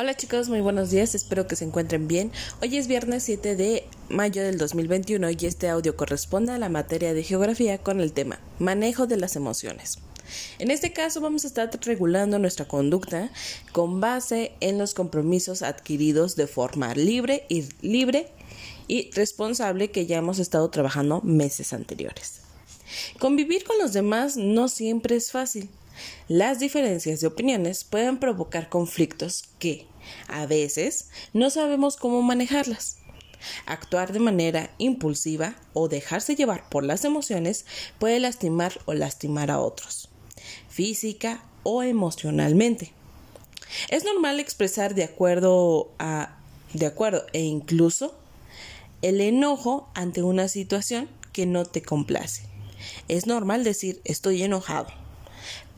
Hola chicos, muy buenos días, espero que se encuentren bien. Hoy es viernes 7 de mayo del 2021 y este audio corresponde a la materia de geografía con el tema manejo de las emociones. En este caso vamos a estar regulando nuestra conducta con base en los compromisos adquiridos de forma libre y libre y responsable que ya hemos estado trabajando meses anteriores. Convivir con los demás no siempre es fácil. Las diferencias de opiniones pueden provocar conflictos que, a veces, no sabemos cómo manejarlas. Actuar de manera impulsiva o dejarse llevar por las emociones puede lastimar o lastimar a otros, física o emocionalmente. Es normal expresar de acuerdo a de acuerdo e incluso el enojo ante una situación que no te complace. Es normal decir estoy enojado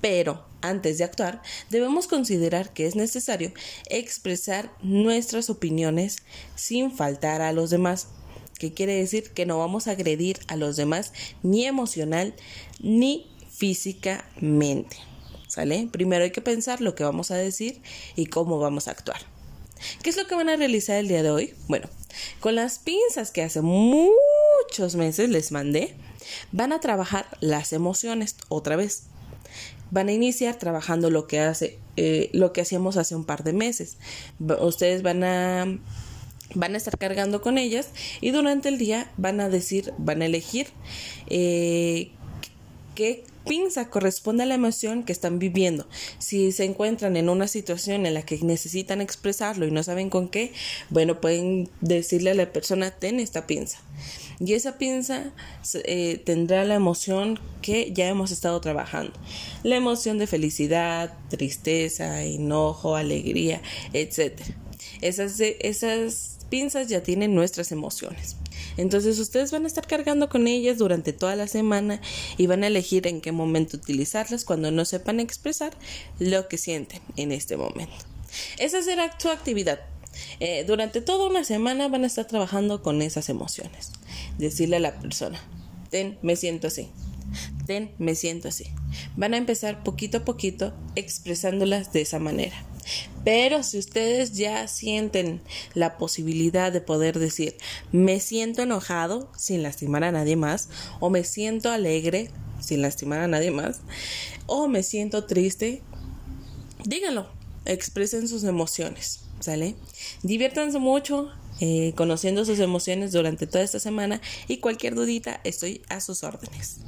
pero antes de actuar, debemos considerar que es necesario expresar nuestras opiniones sin faltar a los demás, que quiere decir que no vamos a agredir a los demás ni emocional ni físicamente. ¿Sale? Primero hay que pensar lo que vamos a decir y cómo vamos a actuar. ¿Qué es lo que van a realizar el día de hoy? Bueno, con las pinzas que hace muchos meses les mandé, van a trabajar las emociones otra vez van a iniciar trabajando lo que hace eh, lo que hacíamos hace un par de meses. Ustedes van a van a estar cargando con ellas y durante el día van a decir van a elegir eh, qué pinza corresponde a la emoción que están viviendo. Si se encuentran en una situación en la que necesitan expresarlo y no saben con qué, bueno, pueden decirle a la persona, ten esta pinza. Y esa pinza eh, tendrá la emoción que ya hemos estado trabajando. La emoción de felicidad, tristeza, enojo, alegría, etc. Esas, esas pinzas ya tienen nuestras emociones. Entonces ustedes van a estar cargando con ellas durante toda la semana y van a elegir en qué momento utilizarlas cuando no sepan expresar lo que sienten en este momento. Esa será su actividad. Eh, durante toda una semana van a estar trabajando con esas emociones. Decirle a la persona, ten, me siento así. Ten, me siento así. Van a empezar poquito a poquito expresándolas de esa manera. Pero si ustedes ya sienten la posibilidad de poder decir me siento enojado sin lastimar a nadie más, o me siento alegre sin lastimar a nadie más, o me siento triste, díganlo, expresen sus emociones. ¿Sale? Diviértanse mucho eh, conociendo sus emociones durante toda esta semana y cualquier dudita estoy a sus órdenes.